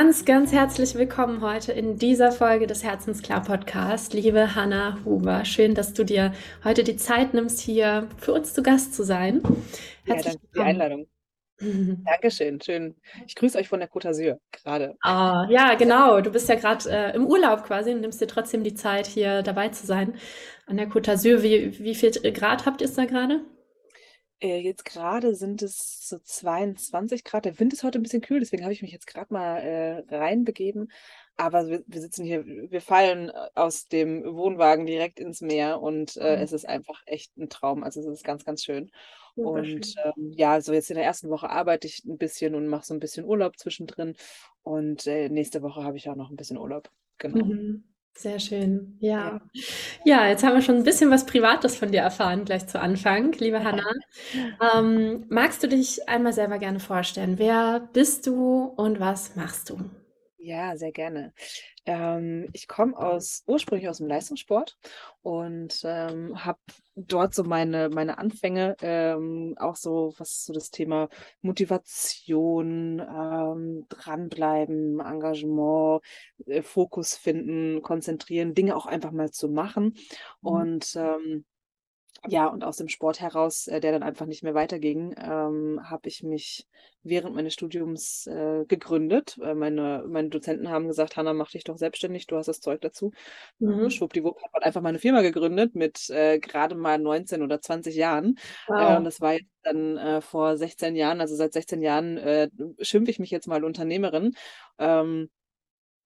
ganz, ganz herzlich willkommen heute in dieser Folge des Herzensklar Podcast. Liebe Hanna Huber, schön, dass du dir heute die Zeit nimmst, hier für uns zu Gast zu sein. Herzlich ja, danke für die Einladung. Dankeschön, schön. Ich grüße euch von der Côte d'Azur gerade. Ah, ja, genau. Du bist ja gerade äh, im Urlaub quasi und nimmst dir trotzdem die Zeit, hier dabei zu sein. An der Côte d'Azur, wie, wie viel Grad habt ihr es da gerade? Äh, jetzt gerade sind es so 22 Grad. Der Wind ist heute ein bisschen kühl, deswegen habe ich mich jetzt gerade mal äh, reinbegeben. Aber wir, wir, sitzen hier, wir fallen äh, aus dem Wohnwagen direkt ins Meer und äh, mhm. es ist einfach echt ein Traum. Also es ist ganz, ganz schön. Und ähm, ja, so jetzt in der ersten Woche arbeite ich ein bisschen und mache so ein bisschen Urlaub zwischendrin. Und äh, nächste Woche habe ich auch noch ein bisschen Urlaub. Genau. Mhm. Sehr schön. Ja. Ja, jetzt haben wir schon ein bisschen was Privates von dir erfahren, gleich zu Anfang, liebe Hanna. Ähm, magst du dich einmal selber gerne vorstellen? Wer bist du und was machst du? Ja, sehr gerne. Ähm, ich komme aus ursprünglich aus dem Leistungssport und ähm, habe dort so meine, meine Anfänge, ähm, auch so, was so das Thema Motivation, ähm, dranbleiben, Engagement, äh, Fokus finden, konzentrieren, Dinge auch einfach mal zu machen. Mhm. Und ähm, ja, und aus dem Sport heraus, äh, der dann einfach nicht mehr weiterging, ähm, habe ich mich während meines Studiums äh, gegründet. Äh, meine, meine Dozenten haben gesagt, Hanna, mach dich doch selbstständig, du hast das Zeug dazu. Mhm. Schwuppdiwupp hat einfach meine Firma gegründet mit äh, gerade mal 19 oder 20 Jahren. Äh, wow. und das war jetzt dann äh, vor 16 Jahren, also seit 16 Jahren schimpfe ich mich jetzt mal Unternehmerin. Ähm,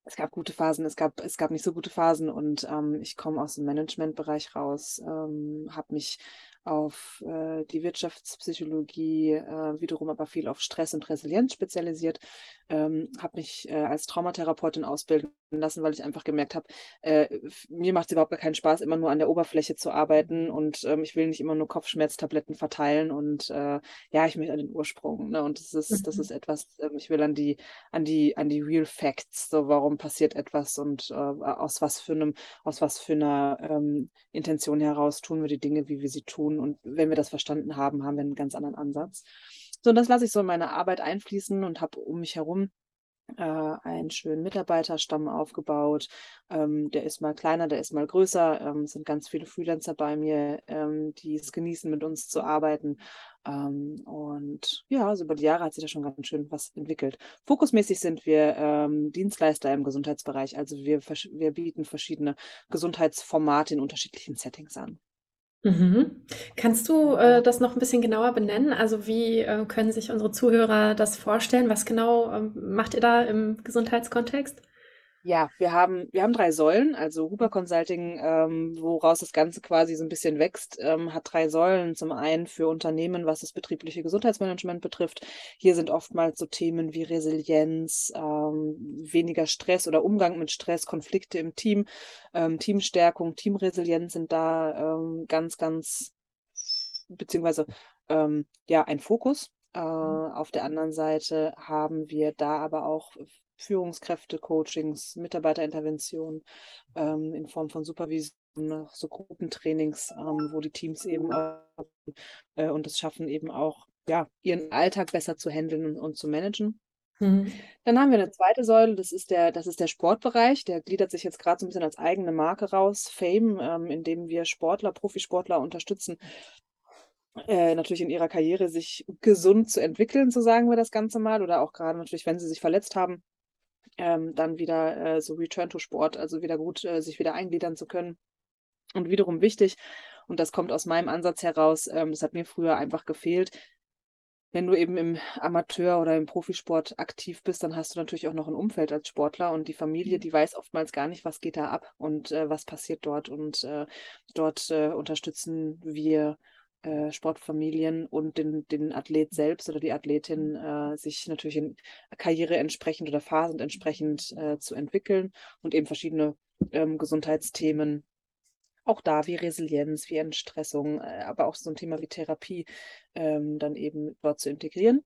es gab gute Phasen, es gab, es gab nicht so gute Phasen und ähm, ich komme aus dem Managementbereich raus, ähm, habe mich auf äh, die Wirtschaftspsychologie, äh, wiederum aber viel auf Stress und Resilienz spezialisiert, ähm, habe mich äh, als Traumatherapeutin ausbilden lassen, weil ich einfach gemerkt habe, äh, mir macht es überhaupt gar keinen Spaß, immer nur an der Oberfläche zu arbeiten und ähm, ich will nicht immer nur Kopfschmerztabletten verteilen und äh, ja, ich möchte an den Ursprung. Ne? Und das ist, mhm. das ist etwas, äh, ich will an die, an die, an die Real Facts, so warum passiert etwas und äh, aus was für einem, aus was für einer ähm, Intention heraus tun wir die Dinge, wie wir sie tun. Und wenn wir das verstanden haben, haben wir einen ganz anderen Ansatz. So, und das lasse ich so in meine Arbeit einfließen und habe um mich herum äh, einen schönen Mitarbeiterstamm aufgebaut. Ähm, der ist mal kleiner, der ist mal größer. Ähm, es sind ganz viele Freelancer bei mir, ähm, die es genießen, mit uns zu arbeiten. Ähm, und ja, also über die Jahre hat sich da schon ganz schön was entwickelt. Fokusmäßig sind wir ähm, Dienstleister im Gesundheitsbereich. Also wir, wir bieten verschiedene Gesundheitsformate in unterschiedlichen Settings an. Mhm. Kannst du äh, das noch ein bisschen genauer benennen? Also wie äh, können sich unsere Zuhörer das vorstellen? Was genau ähm, macht ihr da im Gesundheitskontext? Ja, wir haben, wir haben drei Säulen. Also Huber Consulting, ähm, woraus das Ganze quasi so ein bisschen wächst, ähm, hat drei Säulen. Zum einen für Unternehmen, was das betriebliche Gesundheitsmanagement betrifft. Hier sind oftmals so Themen wie Resilienz, ähm, weniger Stress oder Umgang mit Stress, Konflikte im Team, ähm, Teamstärkung, Teamresilienz sind da ähm, ganz, ganz, beziehungsweise ähm, ja, ein Fokus. Äh, auf der anderen Seite haben wir da aber auch Führungskräfte-Coachings, Mitarbeiterintervention ähm, in Form von Supervision, so Gruppentrainings, ähm, wo die Teams eben auch, äh, und es schaffen eben auch, ja, ihren Alltag besser zu handeln und, und zu managen. Mhm. Dann haben wir eine zweite Säule, das ist der, das ist der Sportbereich. Der gliedert sich jetzt gerade so ein bisschen als eigene Marke raus, Fame, ähm, in dem wir Sportler, Profisportler unterstützen, äh, natürlich in ihrer Karriere sich gesund zu entwickeln, so sagen wir das Ganze mal, oder auch gerade natürlich, wenn sie sich verletzt haben, ähm, dann wieder äh, so Return to Sport, also wieder gut äh, sich wieder eingliedern zu können. Und wiederum wichtig, und das kommt aus meinem Ansatz heraus, ähm, das hat mir früher einfach gefehlt, wenn du eben im Amateur oder im Profisport aktiv bist, dann hast du natürlich auch noch ein Umfeld als Sportler und die Familie, mhm. die weiß oftmals gar nicht, was geht da ab und äh, was passiert dort. Und äh, dort äh, unterstützen wir äh, Sportfamilien und den, den Athlet selbst oder die Athletin mhm. äh, sich natürlich in Karriere entsprechend oder Phasen entsprechend äh, zu entwickeln und eben verschiedene ähm, Gesundheitsthemen auch da wie Resilienz, wie Entstressung, äh, aber auch so ein Thema wie Therapie ähm, dann eben dort zu integrieren.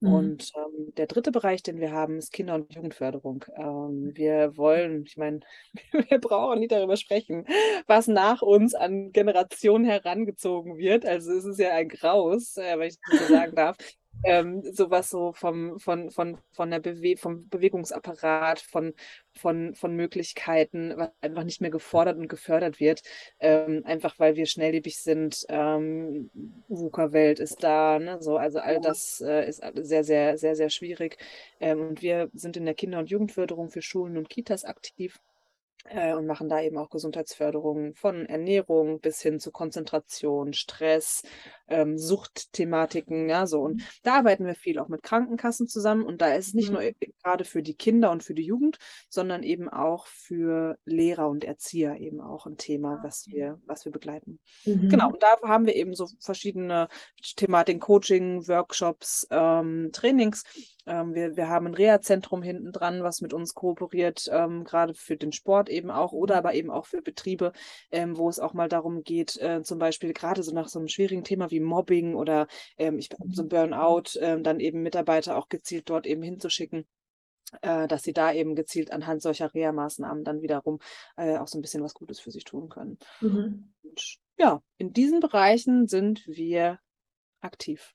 Mhm. Und ähm, der dritte Bereich, den wir haben, ist Kinder- und Jugendförderung. Ähm, wir wollen, ich meine, wir brauchen nicht darüber sprechen, was nach uns an Generationen herangezogen wird. Also es ist ja ein Graus, äh, wenn ich das so sagen darf. Ähm, sowas so vom, von, von, von der Bewe vom Bewegungsapparat, von, von, von Möglichkeiten, was einfach nicht mehr gefordert und gefördert wird. Ähm, einfach weil wir schnelllebig sind. Ähm, VUCA-Welt ist da, ne? so, also all das äh, ist sehr, sehr, sehr, sehr schwierig. Ähm, und wir sind in der Kinder- und Jugendförderung für Schulen und Kitas aktiv äh, und machen da eben auch Gesundheitsförderung von Ernährung bis hin zu Konzentration, Stress, ähm, Suchtthematiken, ja, so. Und mhm. da arbeiten wir viel auch mit Krankenkassen zusammen. Und da ist es nicht mhm. nur gerade für die Kinder und für die Jugend, sondern eben auch für Lehrer und Erzieher eben auch ein Thema, ah, was wir, was wir begleiten. Genau, mhm. Genau, und da haben wir eben so verschiedene Thematiken, Coaching, Workshops, ähm, Trainings. Ähm, wir, wir haben ein Reha-Zentrum hinten dran, was mit uns kooperiert, ähm, gerade für den Sport eben auch oder mhm. aber eben auch für Betriebe, ähm, wo es auch mal darum geht, äh, zum Beispiel gerade so nach so einem schwierigen Thema wie Mobbing oder ähm, ich, so mhm. Burnout, äh, dann eben Mitarbeiter auch gezielt dort eben hinzuschicken äh, dass sie da eben gezielt anhand solcher Reha-Maßnahmen dann wiederum äh, auch so ein bisschen was Gutes für sich tun können. Mhm. Und, ja, in diesen Bereichen sind wir aktiv.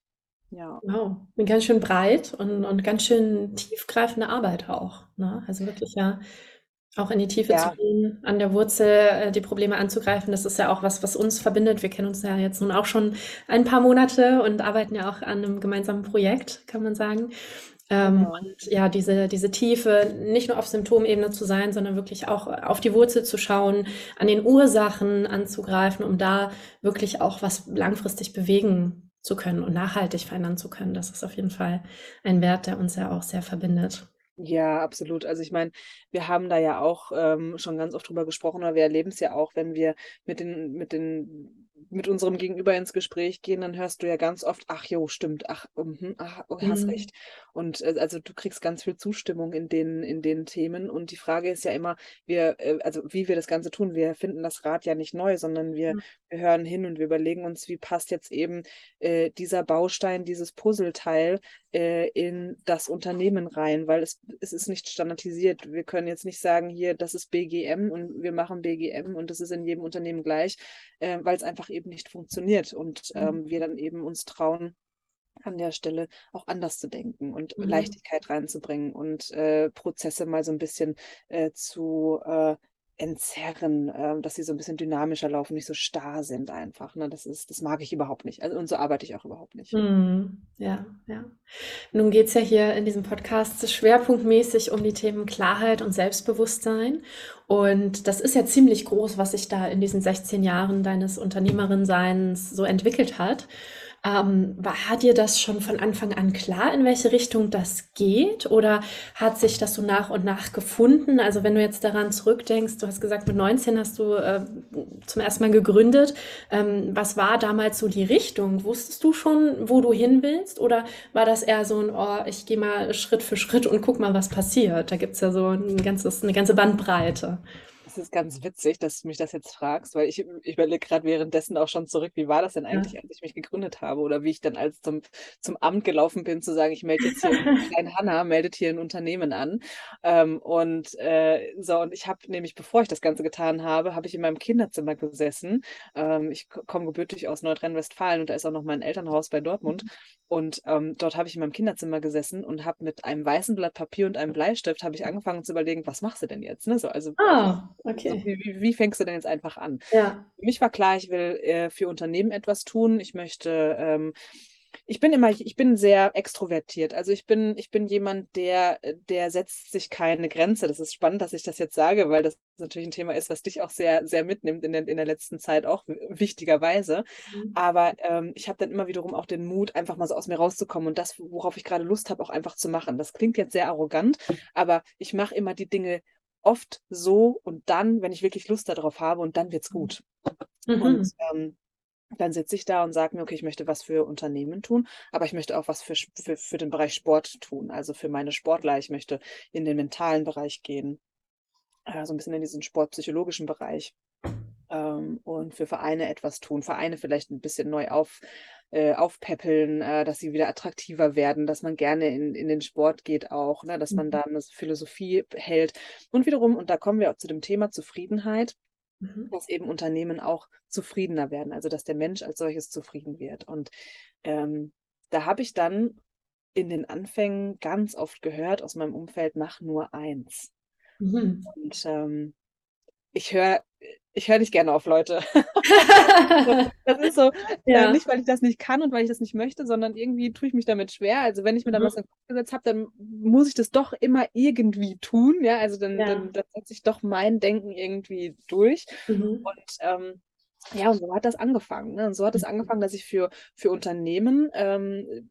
Ja. Wow, ganz schön breit und, und ganz schön tiefgreifende Arbeit auch. Ne? Also wirklich ja auch in die Tiefe ja. zu gehen, an der Wurzel äh, die Probleme anzugreifen, das ist ja auch was, was uns verbindet. Wir kennen uns ja jetzt nun auch schon ein paar Monate und arbeiten ja auch an einem gemeinsamen Projekt, kann man sagen. Ähm, genau. Und ja, diese, diese Tiefe, nicht nur auf Symptomebene zu sein, sondern wirklich auch auf die Wurzel zu schauen, an den Ursachen anzugreifen, um da wirklich auch was langfristig bewegen zu können und nachhaltig verändern zu können. Das ist auf jeden Fall ein Wert, der uns ja auch sehr verbindet. Ja, absolut. Also ich meine, wir haben da ja auch ähm, schon ganz oft drüber gesprochen, aber wir erleben es ja auch, wenn wir mit den, mit den mit unserem Gegenüber ins Gespräch gehen, dann hörst du ja ganz oft, ach jo, stimmt, ach, um, ach oh, hast mhm. recht. Und äh, also du kriegst ganz viel Zustimmung in den, in den Themen. Und die Frage ist ja immer, wir, äh, also wie wir das Ganze tun, wir finden das Rad ja nicht neu, sondern wir, mhm. wir hören hin und wir überlegen uns, wie passt jetzt eben äh, dieser Baustein, dieses Puzzleteil äh, in das Unternehmen rein, weil es, es ist nicht standardisiert. Wir können jetzt nicht sagen, hier, das ist BGM und wir machen BGM und das ist in jedem Unternehmen gleich, äh, weil es einfach eben nicht funktioniert und mhm. ähm, wir dann eben uns trauen, an der Stelle auch anders zu denken und mhm. Leichtigkeit reinzubringen und äh, Prozesse mal so ein bisschen äh, zu äh, entzerren, äh, dass sie so ein bisschen dynamischer laufen, nicht so starr sind einfach. Ne? Das ist, das mag ich überhaupt nicht. Also und so arbeite ich auch überhaupt nicht. Mm, ja, ja. Nun geht es ja hier in diesem Podcast schwerpunktmäßig um die Themen Klarheit und Selbstbewusstsein. Und das ist ja ziemlich groß, was sich da in diesen 16 Jahren deines Unternehmerin-Seins so entwickelt hat. Ähm, war dir das schon von Anfang an klar, in welche Richtung das geht? Oder hat sich das so nach und nach gefunden? Also wenn du jetzt daran zurückdenkst, du hast gesagt, mit 19 hast du äh, zum ersten Mal gegründet. Ähm, was war damals so die Richtung? Wusstest du schon, wo du hin willst? Oder war das eher so ein, oh, ich gehe mal Schritt für Schritt und guck mal, was passiert? Da gibt es ja so ein ganzes, eine ganze Bandbreite. Das ist ganz witzig, dass du mich das jetzt fragst, weil ich, ich überlege gerade währenddessen auch schon zurück, wie war das denn eigentlich, ja. als ich mich gegründet habe oder wie ich dann als zum, zum Amt gelaufen bin, zu sagen, ich melde jetzt hier, klein Hanna meldet hier ein Unternehmen an. Ähm, und äh, so, und ich habe nämlich, bevor ich das Ganze getan habe, habe ich in meinem Kinderzimmer gesessen. Ähm, ich komme gebürtig aus Nordrhein-Westfalen und da ist auch noch mein Elternhaus bei Dortmund. Mhm. Und ähm, dort habe ich in meinem Kinderzimmer gesessen und habe mit einem weißen Blatt Papier und einem Bleistift habe ich angefangen zu überlegen, was machst du denn jetzt? Ne? So, also ah, okay. So, wie, wie, fängst du denn jetzt einfach an? Ja. Für mich war klar, ich will äh, für Unternehmen etwas tun. Ich möchte ähm, ich bin immer, ich bin sehr extrovertiert. Also ich bin, ich bin jemand, der, der setzt sich keine Grenze. Das ist spannend, dass ich das jetzt sage, weil das natürlich ein Thema ist, was dich auch sehr, sehr mitnimmt in der, in der letzten Zeit auch wichtigerweise. Mhm. Aber ähm, ich habe dann immer wiederum auch den Mut, einfach mal so aus mir rauszukommen und das, worauf ich gerade Lust habe, auch einfach zu machen. Das klingt jetzt sehr arrogant, aber ich mache immer die Dinge oft so und dann, wenn ich wirklich Lust darauf habe und dann wird's gut. Mhm. Und ähm, dann sitze ich da und sage mir, okay, ich möchte was für Unternehmen tun, aber ich möchte auch was für, für, für den Bereich Sport tun, also für meine Sportler. Ich möchte in den mentalen Bereich gehen, äh, so ein bisschen in diesen sportpsychologischen Bereich ähm, und für Vereine etwas tun. Vereine vielleicht ein bisschen neu auf, äh, aufpäppeln, äh, dass sie wieder attraktiver werden, dass man gerne in, in den Sport geht auch, ne, dass man mhm. da eine Philosophie hält. Und wiederum, und da kommen wir auch zu dem Thema Zufriedenheit, mhm. dass eben Unternehmen auch zufriedener werden, also dass der Mensch als solches zufrieden wird. Und ähm, da habe ich dann in den Anfängen ganz oft gehört aus meinem Umfeld, mach nur eins. Mhm. Und ähm, ich höre ich höre nicht gerne auf Leute. das ist so, ja. äh, nicht weil ich das nicht kann und weil ich das nicht möchte, sondern irgendwie tue ich mich damit schwer. Also wenn ich mir dann mhm. was in den Kopf gesetzt habe, dann muss ich das doch immer irgendwie tun. Ja, also dann, ja. dann, dann setze ich doch mein Denken irgendwie durch. Mhm. Und ähm, ja, und so hat das angefangen. Ne? Und so hat es mhm. angefangen, dass ich für, für Unternehmen ähm,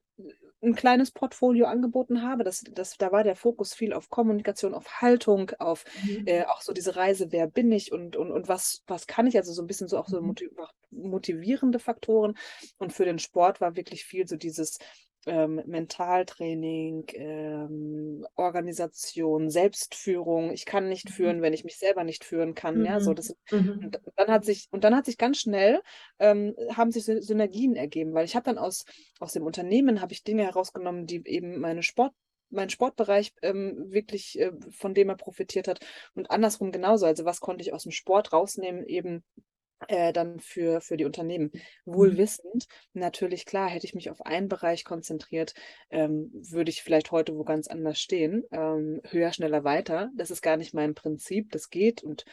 ein kleines Portfolio angeboten habe. Das, das, da war der Fokus viel auf Kommunikation, auf Haltung, auf mhm. äh, auch so diese Reise, wer bin ich und, und, und was, was kann ich, also so ein bisschen so auch so mhm. motivierende Faktoren. Und für den Sport war wirklich viel so dieses, ähm, Mentaltraining, ähm, Organisation, Selbstführung. Ich kann nicht mhm. führen, wenn ich mich selber nicht führen kann. Mhm. Ja, so mhm. das, mhm. und dann hat sich und dann hat sich ganz schnell ähm, haben sich Synergien ergeben, weil ich habe dann aus aus dem Unternehmen habe ich Dinge herausgenommen, die eben meine Sport mein Sportbereich ähm, wirklich äh, von dem er profitiert hat und andersrum genauso. Also was konnte ich aus dem Sport rausnehmen, eben äh, dann für, für die Unternehmen. Wohl mhm. wissend, natürlich klar, hätte ich mich auf einen Bereich konzentriert, ähm, würde ich vielleicht heute wo ganz anders stehen. Ähm, höher, schneller, weiter. Das ist gar nicht mein Prinzip, das geht und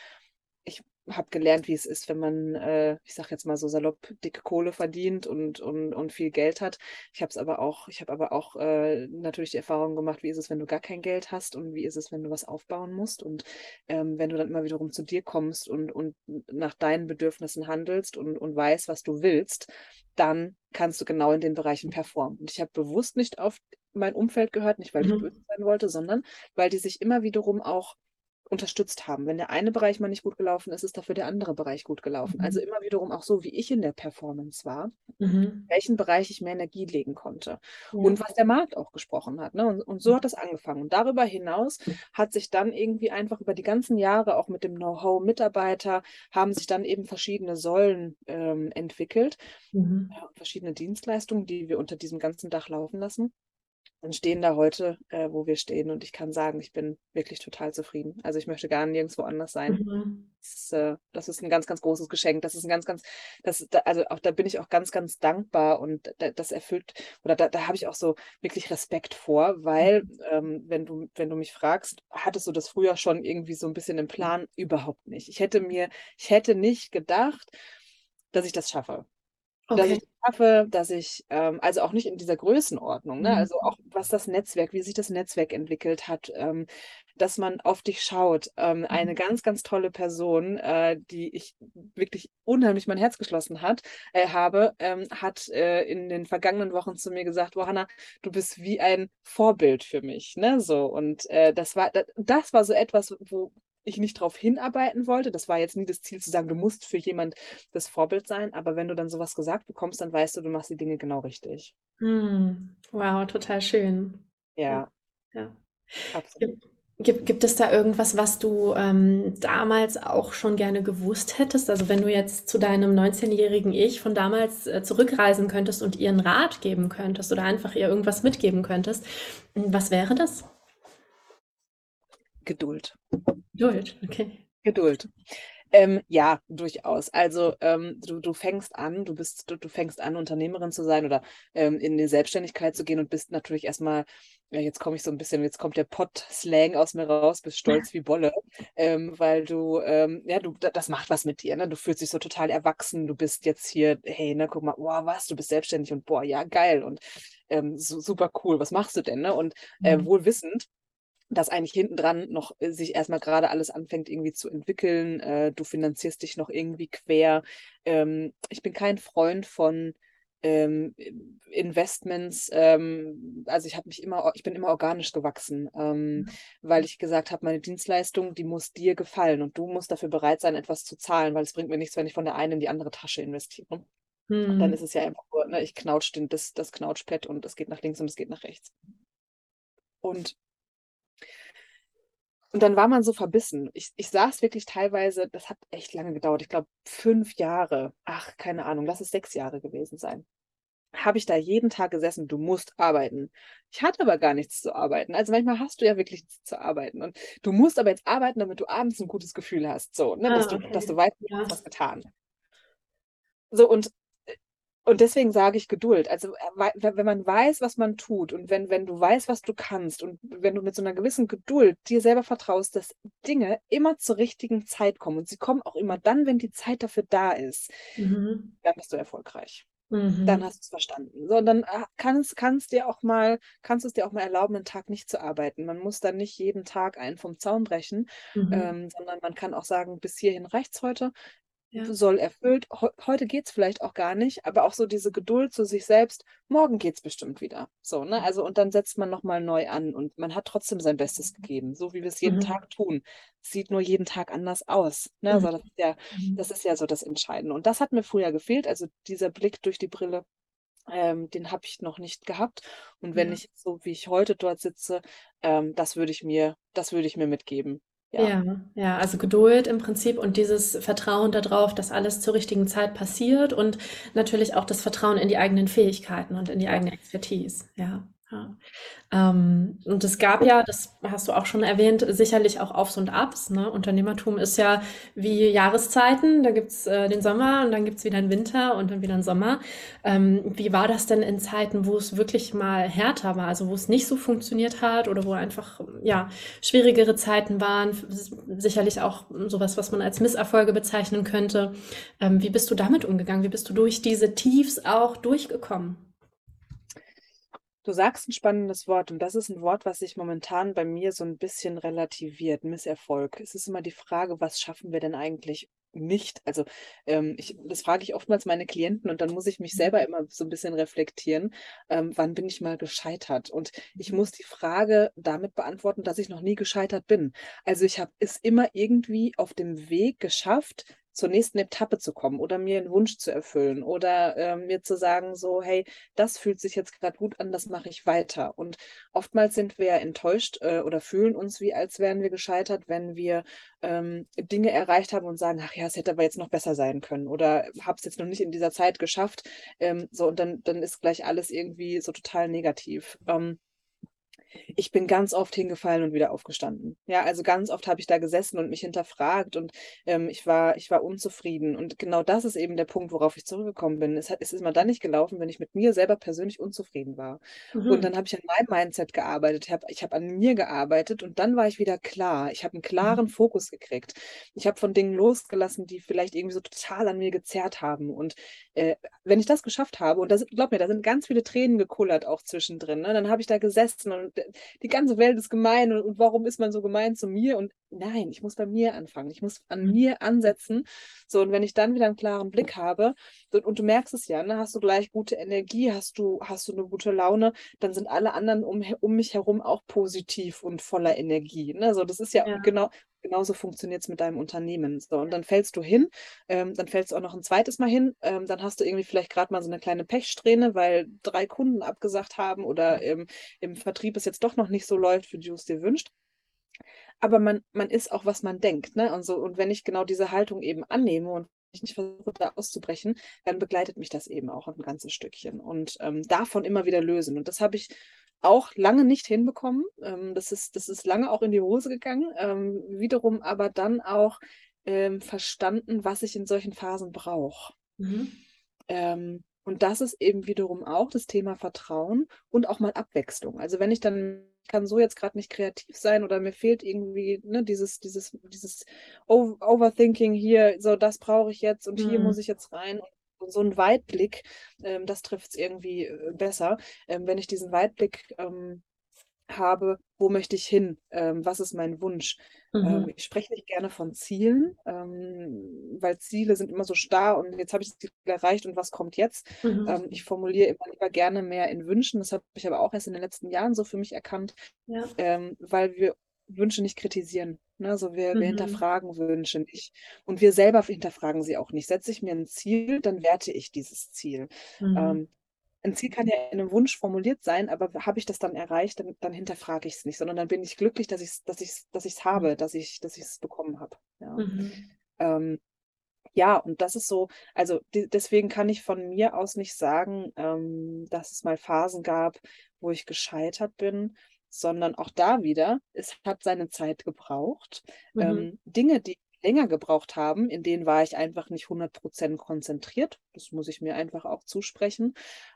ich habe gelernt, wie es ist, wenn man, äh, ich sage jetzt mal so salopp, dicke Kohle verdient und, und, und viel Geld hat. Ich habe es aber auch, ich habe aber auch äh, natürlich die Erfahrung gemacht, wie ist es, wenn du gar kein Geld hast und wie ist es, wenn du was aufbauen musst und ähm, wenn du dann immer wiederum zu dir kommst und, und nach deinen Bedürfnissen handelst und, und weißt, was du willst, dann kannst du genau in den Bereichen performen. Und ich habe bewusst nicht auf mein Umfeld gehört, nicht weil ich mhm. böse sein wollte, sondern weil die sich immer wiederum auch unterstützt haben. Wenn der eine Bereich mal nicht gut gelaufen ist, ist dafür der andere Bereich gut gelaufen. Mhm. Also immer wiederum auch so, wie ich in der Performance war, mhm. welchen Bereich ich mehr Energie legen konnte ja. und was der Markt auch gesprochen hat. Ne? Und, und, so hat das angefangen. Und darüber hinaus hat sich dann irgendwie einfach über die ganzen Jahre auch mit dem Know-how Mitarbeiter haben sich dann eben verschiedene Säulen ähm, entwickelt, mhm. ja, verschiedene Dienstleistungen, die wir unter diesem ganzen Dach laufen lassen und stehen da heute, äh, wo wir stehen. Und ich kann sagen, ich bin wirklich total zufrieden. Also ich möchte gar nirgendwo anders sein. Mhm. Das, ist, äh, das, ist ein ganz, ganz großes Geschenk. Das ist ein ganz, ganz, das, da, also auch da bin ich auch ganz, ganz dankbar und da, das erfüllt, oder da, da habe ich auch so wirklich Respekt vor, weil, mhm. ähm, wenn du, wenn du mich fragst, hattest du das früher schon irgendwie so ein bisschen im Plan? Überhaupt nicht. Ich hätte mir, ich hätte nicht gedacht, dass ich das schaffe. Okay. Dass ich schaffe, dass ich, ähm, also auch nicht in dieser Größenordnung, ne? Mhm. also auch was das Netzwerk, wie sich das Netzwerk entwickelt hat, ähm, dass man auf dich schaut. Ähm, eine mhm. ganz, ganz tolle Person, äh, die ich wirklich unheimlich mein Herz geschlossen hat, äh, habe, ähm, hat äh, in den vergangenen Wochen zu mir gesagt, Johanna, du bist wie ein Vorbild für mich. Ne? So, und äh, das war, das, das war so etwas, wo, ich nicht darauf hinarbeiten wollte. Das war jetzt nie das Ziel zu sagen, du musst für jemand das Vorbild sein, aber wenn du dann sowas gesagt bekommst, dann weißt du, du machst die Dinge genau richtig. Hm. Wow, total schön. Ja. Ja. Absolut. Gibt, gibt es da irgendwas, was du ähm, damals auch schon gerne gewusst hättest? Also wenn du jetzt zu deinem 19-jährigen Ich von damals äh, zurückreisen könntest und ihr einen Rat geben könntest oder einfach ihr irgendwas mitgeben könntest, was wäre das? Geduld. Geduld, okay. Geduld. Ähm, ja, durchaus. Also ähm, du, du fängst an, du bist, du, du fängst an, Unternehmerin zu sein oder ähm, in die Selbstständigkeit zu gehen und bist natürlich erstmal, ja, jetzt komme ich so ein bisschen, jetzt kommt der Pott-Slang aus mir raus, bist stolz wie Bolle, ähm, weil du, ähm, ja, du, das macht was mit dir, ne? Du fühlst dich so total erwachsen, du bist jetzt hier, hey, ne, guck mal, boah, was, du bist selbstständig und boah, ja, geil und ähm, so, super cool, was machst du denn, ne? Und äh, mhm. wohl wissend, dass eigentlich hinten dran noch äh, sich erstmal gerade alles anfängt irgendwie zu entwickeln. Äh, du finanzierst dich noch irgendwie quer. Ähm, ich bin kein Freund von ähm, Investments. Ähm, also ich habe mich immer, ich bin immer organisch gewachsen, ähm, mhm. weil ich gesagt habe, meine Dienstleistung, die muss dir gefallen und du musst dafür bereit sein, etwas zu zahlen, weil es bringt mir nichts, wenn ich von der einen in die andere Tasche investiere. Mhm. Und dann mhm. ist es ja einfach nur, ne, ich knautsche das, das Knautschpad und es geht nach links und es geht nach rechts. Und und dann war man so verbissen. Ich, ich saß wirklich teilweise, das hat echt lange gedauert, ich glaube fünf Jahre, ach, keine Ahnung, lass es sechs Jahre gewesen sein. Habe ich da jeden Tag gesessen, du musst arbeiten. Ich hatte aber gar nichts zu arbeiten. Also manchmal hast du ja wirklich nichts zu arbeiten. Und du musst aber jetzt arbeiten, damit du abends ein gutes Gefühl hast. So, ne? Ah, dass, okay. du, dass du weißt, du ja. hast was getan. So, und und deswegen sage ich Geduld. Also äh, wenn man weiß, was man tut und wenn, wenn du weißt, was du kannst und wenn du mit so einer gewissen Geduld dir selber vertraust, dass Dinge immer zur richtigen Zeit kommen und sie kommen auch immer dann, wenn die Zeit dafür da ist, mhm. dann bist du erfolgreich. Mhm. Dann hast du es verstanden. So, und dann äh, kannst, kannst dir auch mal, kannst du es dir auch mal erlauben, einen Tag nicht zu arbeiten. Man muss dann nicht jeden Tag einen vom Zaun brechen, mhm. ähm, sondern man kann auch sagen, bis hierhin reicht es heute ja. soll erfüllt. heute geht es vielleicht auch gar nicht, aber auch so diese Geduld zu sich selbst, morgen geht es bestimmt wieder. So, ne? Also, und dann setzt man nochmal neu an und man hat trotzdem sein Bestes gegeben, so wie wir es jeden mhm. Tag tun. Sieht nur jeden Tag anders aus. Ne? Also, das ist, ja, mhm. das ist ja so das Entscheidende. Und das hat mir früher gefehlt, also dieser Blick durch die Brille. Ähm, den habe ich noch nicht gehabt. Und wenn ja. ich so wie ich heute dort sitze, ähm, das würde ich mir, das würde ich mir mitgeben. Ja. ja, ja, also Geduld im Prinzip und dieses Vertrauen darauf, dass alles zur richtigen Zeit passiert und natürlich auch das Vertrauen in die eigenen Fähigkeiten und in die eigene Expertise. Ja. Ja. Ähm, und es gab ja, das hast du auch schon erwähnt, sicherlich auch Aufs und Abs. Ne? Unternehmertum ist ja wie Jahreszeiten. Da gibt's äh, den Sommer und dann gibt's wieder einen Winter und dann wieder einen Sommer. Ähm, wie war das denn in Zeiten, wo es wirklich mal härter war, also wo es nicht so funktioniert hat oder wo einfach ja, schwierigere Zeiten waren? Sicherlich auch sowas, was man als Misserfolge bezeichnen könnte. Ähm, wie bist du damit umgegangen? Wie bist du durch diese Tiefs auch durchgekommen? Du sagst ein spannendes Wort und das ist ein Wort, was sich momentan bei mir so ein bisschen relativiert, Misserfolg. Es ist immer die Frage, was schaffen wir denn eigentlich nicht? Also ähm, ich, das frage ich oftmals meine Klienten und dann muss ich mich mhm. selber immer so ein bisschen reflektieren, ähm, wann bin ich mal gescheitert? Und ich mhm. muss die Frage damit beantworten, dass ich noch nie gescheitert bin. Also ich habe es immer irgendwie auf dem Weg geschafft, zur nächsten Etappe zu kommen oder mir einen Wunsch zu erfüllen oder äh, mir zu sagen, so, hey, das fühlt sich jetzt gerade gut an, das mache ich weiter. Und oftmals sind wir enttäuscht äh, oder fühlen uns wie, als wären wir gescheitert, wenn wir ähm, Dinge erreicht haben und sagen, ach ja, es hätte aber jetzt noch besser sein können oder habe es jetzt noch nicht in dieser Zeit geschafft. Ähm, so, und dann, dann ist gleich alles irgendwie so total negativ. Ähm, ich bin ganz oft hingefallen und wieder aufgestanden. Ja, also ganz oft habe ich da gesessen und mich hinterfragt und ähm, ich, war, ich war unzufrieden. Und genau das ist eben der Punkt, worauf ich zurückgekommen bin. Es, hat, es ist immer dann nicht gelaufen, wenn ich mit mir selber persönlich unzufrieden war. Mhm. Und dann habe ich an meinem Mindset gearbeitet, ich habe ich hab an mir gearbeitet und dann war ich wieder klar. Ich habe einen klaren mhm. Fokus gekriegt. Ich habe von Dingen losgelassen, die vielleicht irgendwie so total an mir gezerrt haben. Und äh, wenn ich das geschafft habe, und das, glaub mir, da sind ganz viele Tränen gekullert auch zwischendrin, ne? dann habe ich da gesessen und die ganze Welt ist gemein und, und, warum ist man so gemein zu mir? Und nein, ich muss bei mir anfangen. Ich muss an mhm. mir ansetzen. So, und wenn ich dann wieder einen klaren Blick habe, und, und du merkst es ja, ne, hast du gleich gute Energie, hast du, hast du eine gute Laune, dann sind alle anderen um, um mich herum auch positiv und voller Energie. Ne? So, das ist ja, ja. genau, genauso funktioniert es mit deinem Unternehmen. So, und dann fällst du hin, ähm, dann fällst du auch noch ein zweites Mal hin, ähm, dann hast du irgendwie vielleicht gerade mal so eine kleine Pechsträhne, weil drei Kunden abgesagt haben oder ähm, im Vertrieb es jetzt doch noch nicht so läuft, wie du es dir wünscht. Aber man, man ist auch, was man denkt. Ne? Und, so, und wenn ich genau diese Haltung eben annehme und ich nicht versuche, da auszubrechen, dann begleitet mich das eben auch ein ganzes Stückchen. Und ähm, davon immer wieder lösen. Und das habe ich auch lange nicht hinbekommen. Ähm, das, ist, das ist lange auch in die Hose gegangen. Ähm, wiederum aber dann auch ähm, verstanden, was ich in solchen Phasen brauche. Mhm. Ähm, und das ist eben wiederum auch das Thema Vertrauen und auch mal Abwechslung. Also wenn ich dann kann so jetzt gerade nicht kreativ sein oder mir fehlt irgendwie ne, dieses, dieses, dieses Overthinking hier, so das brauche ich jetzt und mhm. hier muss ich jetzt rein so ein Weitblick, ähm, das trifft es irgendwie äh, besser. Ähm, wenn ich diesen Weitblick ähm, habe, wo möchte ich hin? Ähm, was ist mein Wunsch? Ähm, mhm. ich spreche nicht gerne von Zielen, ähm, weil Ziele sind immer so starr und jetzt habe ich das Ziel erreicht und was kommt jetzt? Mhm. ich formuliere immer lieber gerne mehr in Wünschen. Das habe ich aber auch erst in den letzten Jahren so für mich erkannt, ja. weil wir Wünsche nicht kritisieren. Ne? So wir, mhm. wir hinterfragen Wünsche nicht. Und wir selber hinterfragen sie auch nicht. Setze ich mir ein Ziel, dann werte ich dieses Ziel. Mhm. Ähm, ein Ziel kann ja in einem Wunsch formuliert sein, aber habe ich das dann erreicht, dann, dann hinterfrage ich es nicht, sondern dann bin ich glücklich, dass ich es dass ich's, dass ich's habe, dass ich dass es bekommen habe. Ja. Mhm. Ähm, ja, und das ist so, also die, deswegen kann ich von mir aus nicht sagen, ähm, dass es mal Phasen gab, wo ich gescheitert bin sondern auch da wieder, es hat seine Zeit gebraucht. Mhm. Ähm, Dinge, die länger gebraucht haben, in denen war ich einfach nicht 100% konzentriert. Das muss ich mir einfach auch zusprechen.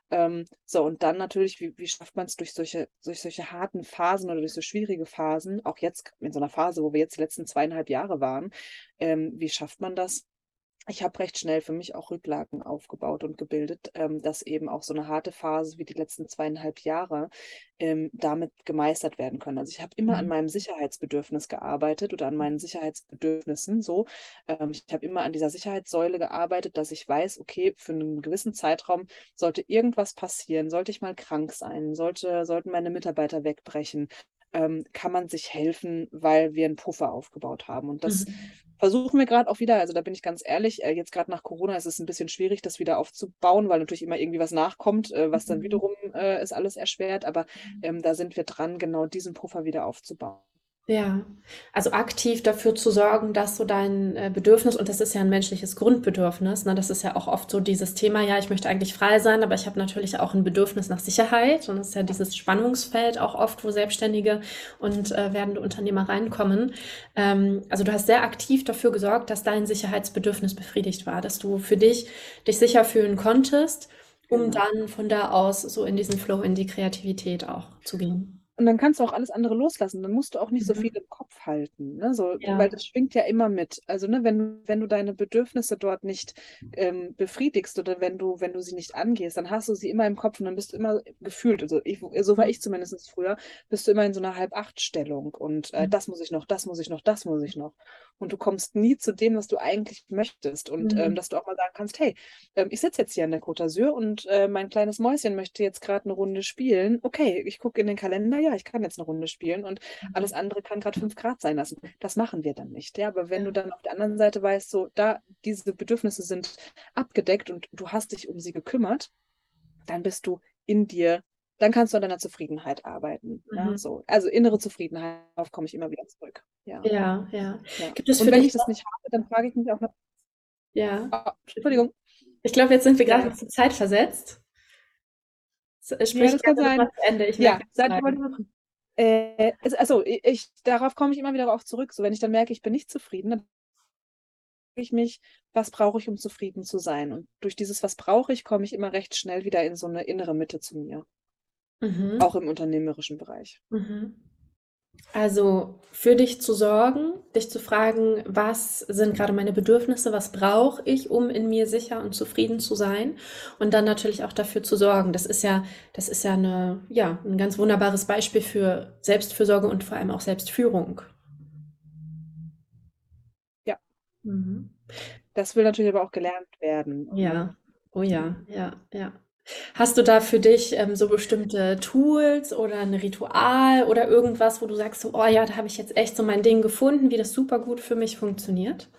Ähm, so, und dann natürlich, wie, wie schafft man es durch solche, durch solche harten Phasen oder durch so schwierige Phasen, auch jetzt in so einer Phase, wo wir jetzt die letzten zweieinhalb Jahre waren, ähm, wie schafft man das, ich habe recht schnell für mich auch Rücklagen aufgebaut und gebildet, ähm, dass eben auch so eine harte Phase wie die letzten zweieinhalb Jahre ähm, damit gemeistert werden können. Also ich habe immer mhm. an meinem Sicherheitsbedürfnis gearbeitet oder an meinen Sicherheitsbedürfnissen so. Ähm, ich habe immer an dieser Sicherheitssäule gearbeitet, dass ich weiß, okay, für einen gewissen Zeitraum sollte irgendwas passieren, sollte ich mal krank sein, sollte, sollten meine Mitarbeiter wegbrechen, ähm, kann man sich helfen, weil wir einen Puffer aufgebaut haben. Und das mhm. Versuchen wir gerade auch wieder, also da bin ich ganz ehrlich, äh, jetzt gerade nach Corona ist es ein bisschen schwierig, das wieder aufzubauen, weil natürlich immer irgendwie was nachkommt, äh, was dann mhm. wiederum äh, es alles erschwert. Aber mhm. ähm, da sind wir dran, genau diesen Puffer wieder aufzubauen. Ja, also aktiv dafür zu sorgen, dass so dein äh, Bedürfnis, und das ist ja ein menschliches Grundbedürfnis, ne, das ist ja auch oft so dieses Thema, ja, ich möchte eigentlich frei sein, aber ich habe natürlich auch ein Bedürfnis nach Sicherheit. Und das ist ja dieses Spannungsfeld auch oft, wo Selbstständige und äh, werdende Unternehmer reinkommen. Ähm, also du hast sehr aktiv dafür gesorgt, dass dein Sicherheitsbedürfnis befriedigt war, dass du für dich dich sicher fühlen konntest, um genau. dann von da aus so in diesen Flow, in die Kreativität auch zu gehen. Und dann kannst du auch alles andere loslassen. Dann musst du auch nicht so mhm. viel im Kopf halten. Ne? So, ja. Weil das schwingt ja immer mit. Also, ne, wenn, wenn du deine Bedürfnisse dort nicht ähm, befriedigst oder wenn du, wenn du sie nicht angehst, dann hast du sie immer im Kopf und dann bist du immer gefühlt, also ich, so war ich zumindest früher, bist du immer in so einer Halb-Acht-Stellung. Und äh, mhm. das muss ich noch, das muss ich noch, das muss ich noch. Und du kommst nie zu dem, was du eigentlich möchtest. Und ähm, mhm. ähm, dass du auch mal sagen kannst, hey, ähm, ich sitze jetzt hier an der Côte d'Azur und äh, mein kleines Mäuschen möchte jetzt gerade eine Runde spielen. Okay, ich gucke in den Kalender, ja, ich kann jetzt eine Runde spielen und mhm. alles andere kann gerade fünf Grad sein lassen. Das machen wir dann nicht. Ja, aber wenn du dann auf der anderen Seite weißt, so da diese Bedürfnisse sind abgedeckt und du hast dich um sie gekümmert, dann bist du in dir, dann kannst du an deiner Zufriedenheit arbeiten. Mhm. Ja, so. Also innere Zufriedenheit, darauf komme ich immer wieder zurück. Ja, ja. ja. ja. Gibt es und wenn ich das nicht habe, dann frage ich mich auch noch. Ja. Oh, Entschuldigung. Ich glaube, jetzt sind wir gerade ja. zur Zeit versetzt. Sprich ja, das kann sein. Ende. Ich ja, mal, äh, also ich, darauf komme ich immer wieder auch zurück. So, wenn ich dann merke, ich bin nicht zufrieden, dann frage ich mich, was brauche ich, um zufrieden zu sein? Und durch dieses, was brauche ich, komme ich immer recht schnell wieder in so eine innere Mitte zu mir. Mhm. Auch im unternehmerischen Bereich. Mhm. Also für dich zu sorgen, dich zu fragen, was sind gerade meine Bedürfnisse, was brauche ich, um in mir sicher und zufrieden zu sein und dann natürlich auch dafür zu sorgen. Das ist ja, das ist ja eine, ja, ein ganz wunderbares Beispiel für Selbstfürsorge und vor allem auch Selbstführung. Ja. Mhm. Das will natürlich aber auch gelernt werden. Ja. Oh ja, ja, ja. Hast du da für dich ähm, so bestimmte Tools oder ein Ritual oder irgendwas, wo du sagst, so, oh ja, da habe ich jetzt echt so mein Ding gefunden, wie das super gut für mich funktioniert?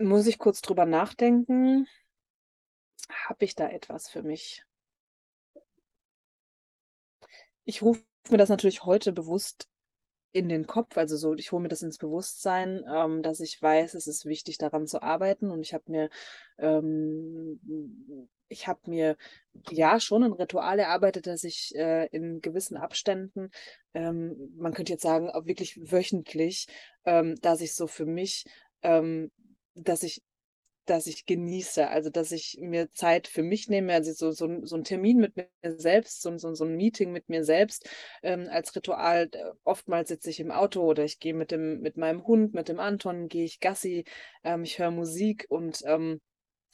Muss ich kurz drüber nachdenken? Habe ich da etwas für mich? Ich rufe mir das natürlich heute bewusst in den Kopf, also so, ich hole mir das ins Bewusstsein, ähm, dass ich weiß, es ist wichtig, daran zu arbeiten. Und ich habe mir, ähm, ich habe mir ja schon ein Ritual erarbeitet, dass ich äh, in gewissen Abständen, ähm, man könnte jetzt sagen, auch wirklich wöchentlich, ähm, dass ich so für mich, ähm, dass ich dass ich genieße, also dass ich mir Zeit für mich nehme, also so, so, so ein Termin mit mir selbst, so, so, so ein Meeting mit mir selbst ähm, als Ritual. Oftmals sitze ich im Auto oder ich gehe mit dem, mit meinem Hund, mit dem Anton, gehe ich Gassi, ähm, ich höre Musik und ähm,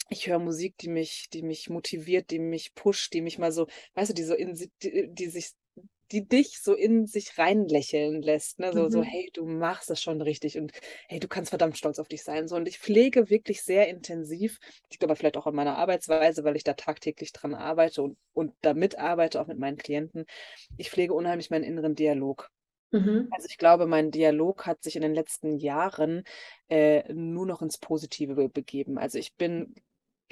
ich höre Musik, die mich, die mich motiviert, die mich pusht, die mich mal so, weißt du, die so in, die, die sich die dich so in sich reinlächeln lässt. Ne? So, mhm. so, hey, du machst das schon richtig und hey, du kannst verdammt stolz auf dich sein. So, und ich pflege wirklich sehr intensiv, ich glaube vielleicht auch an meiner Arbeitsweise, weil ich da tagtäglich dran arbeite und, und damit arbeite, auch mit meinen Klienten. Ich pflege unheimlich meinen inneren Dialog. Mhm. Also ich glaube, mein Dialog hat sich in den letzten Jahren äh, nur noch ins Positive begeben. Also ich bin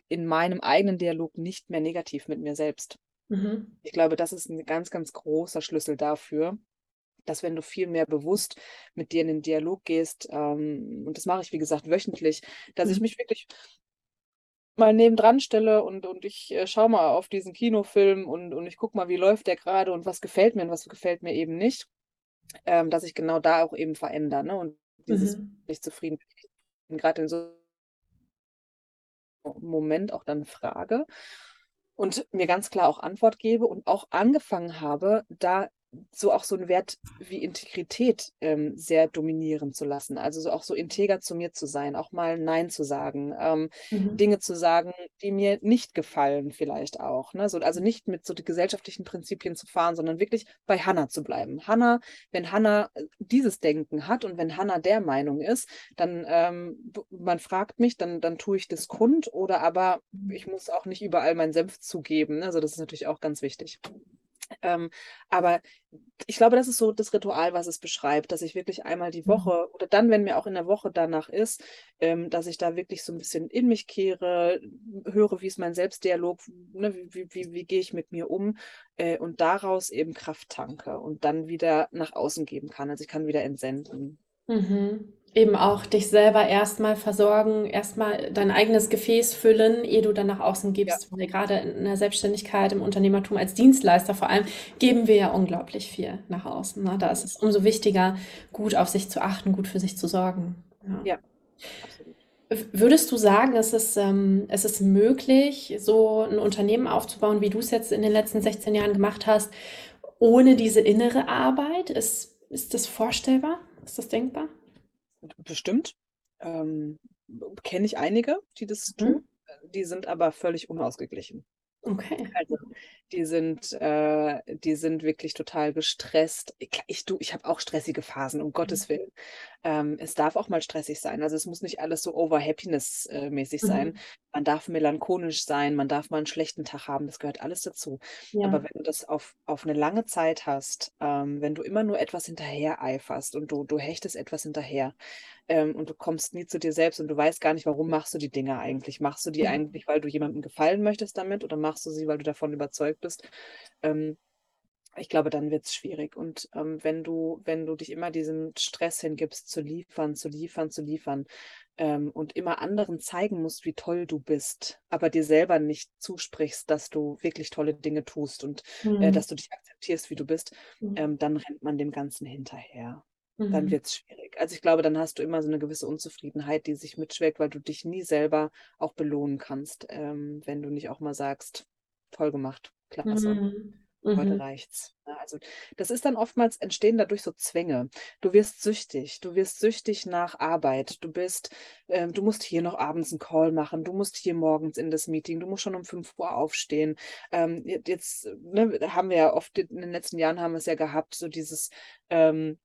in meinem eigenen Dialog nicht mehr negativ mit mir selbst. Mhm. Ich glaube, das ist ein ganz, ganz großer Schlüssel dafür, dass wenn du viel mehr bewusst mit dir in den Dialog gehst, ähm, und das mache ich, wie gesagt, wöchentlich, dass mhm. ich mich wirklich mal nebendran stelle und, und ich äh, schaue mal auf diesen Kinofilm und, und ich gucke mal, wie läuft der gerade und was gefällt mir und was gefällt mir eben nicht. ähm, dass ich genau da auch eben verändere ne? und dieses Mhm. nicht zufrieden bin, gerade in so Moment auch dann frage und mir ganz klar auch Antwort gebe und auch angefangen habe, da so auch so 'n Wert wie Integrität, ähm, sehr dominieren zu lassen. Also, so auch so integer zu mir zu sein, auch mal nein zu sagen, ähm, Mhm. Dinge zu sagen, die mir nicht gefallen vielleicht auch, ne? So also, nicht mit so gesellschaftlichen Prinzipien zu fahren, sondern wirklich bei Hannah zu bleiben. Hannah wenn Hannah, äh, dieses Denken hat und wenn Hannah der Meinung ist, dann, ähm man fragt mich, dann dann tue ich das kund oder aber Mhm. ich muss auch nicht überall meinen Senf zugeben, ne? Also, das ist natürlich auch ganz wichtig. Ähm, aber ich glaube, das ist so das Ritual, was es beschreibt, dass ich wirklich einmal die Mhm. Woche oder dann, wenn mir auch in der Woche danach ist, ähm, dass ich da wirklich so 'n bisschen in mich kehre, höre, wie ist mein Selbstdialog, ne, wie wie wie gehe ich mit mir um, äh, und daraus eben Kraft tanke und dann wieder nach außen geben kann. Also, ich kann wieder entsenden. Mhm. Eben auch dich selber erst mal versorgen, erst mal dein eigenes Gefäß füllen, ehe du dann nach außen Ja. gibst. Weil grade in der Selbstständigkeit, im Unternehmertum als Dienstleister vor allem, geben wir ja unglaublich viel nach außen, ne? Da ist es umso wichtiger, gut auf sich zu achten, gut für sich zu sorgen. Ja. Ja, würdest du sagen, es ist ähm, es ist möglich, so 'n Unternehmen aufzubauen, wie du's jetzt in den letzten 16 Jahren gemacht hast, ohne diese innere Arbeit? Ist ist das vorstellbar? Ist das denkbar? Bestimmt. Ähm, kenne ich einige, die das Mhm. tun. Äh, die sind aber völlig unausgeglichen. Okay. Also, die sind äh, die sind wirklich total gestresst. Ich ich du, ich habe auch stressige Phasen, um Mhm. Gottes Willen. Ähm, es darf auch mal stressig sein. Also, es muss nicht alles so over Happiness äh, mäßig sein. Mhm. Man darf melancholisch sein, man darf mal 'n schlechten Tag haben, das gehört alles dazu. Aber Ja. wenn du das auf auf 'ne lange Zeit hast, ähm, wenn du immer nur etwas hinterhereiferst und du du hechtest etwas hinterher, ähm, und du kommst nie zu dir selbst und du weißt gar nicht, warum machst du die Dinge eigentlich? Machst du die Mhm. eigentlich, weil du jemandem gefallen möchtest damit oder machst du sie, weil du davon überzeugt bist? Ähm, ich glaube, dann wird's schwierig. Und, ähm, wenn du wenn du dich immer diesem Stress hingibst, zu liefern, zu liefern, zu liefern, ähm, und immer anderen zeigen musst, wie toll du bist, aber dir selber nicht zusprichst, dass du wirklich tolle Dinge tust und, äh, Mhm. dass du dich akzeptierst, wie du bist, Mhm. ähm, dann rennt man dem Ganzen hinterher. Dann Mhm. wird's schwierig. Also, ich glaube, dann hast du immer so 'ne gewisse Unzufriedenheit, die sich mitschwingt, weil du dich nie selber auch belohnen kannst, ähm, wenn du nicht auch mal sagst: „Toll gemacht, klasse, Mhm. heute Mhm. reicht's.“ Ne, also, das ist dann oftmals entstehen dadurch so Zwänge. Du wirst süchtig. Du wirst süchtig nach Arbeit. Du bist ähm, du musst hier noch abends 'n Call machen. Du musst hier morgens in das Meeting. Du musst schon um 5:00 aufstehen. Ähm, jetzt, ne, haben wir ja oft in den letzten Jahren haben wir's ja gehabt, so dieses, ähm,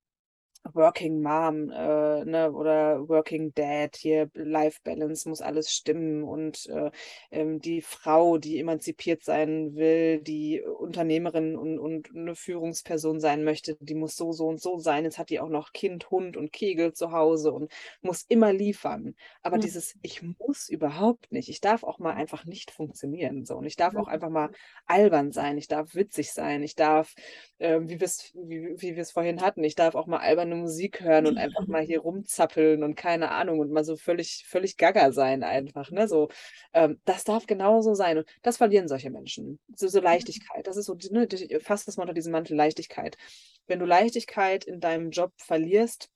Working Mom, äh, ne, oder Working Dad, hier Life Balance muss alles stimmen und, äh, ähm, die Frau, die emanzipiert sein will, die Unternehmerin und und 'ne Führungsperson sein möchte, die muss so, so und so sein. Jetzt hat die auch noch Kind, Hund und Kegel zu Hause und muss immer liefern. Aber Mhm. dieses „Ich muss überhaupt nicht. Ich darf auch mal einfach nicht funktionieren“, so. Und ich darf auch Mhm. einfach mal albern sein. Ich darf witzig sein. Ich darf, ähm, wie wir's wie wie wir's vorhin hatten ich darf auch mal alberne Musik hören und einfach mal hier rumzappeln und keine Ahnung und mal so völlig völlig gaga sein einfach, ne, so. Ähm, das darf genauso sein und das verlieren solche Menschen. So so Mhm. Leichtigkeit. Das ist so ne, die fasse das mal unter diesen Mantel Leichtigkeit. Wenn du Leichtigkeit in deinem Job verlierst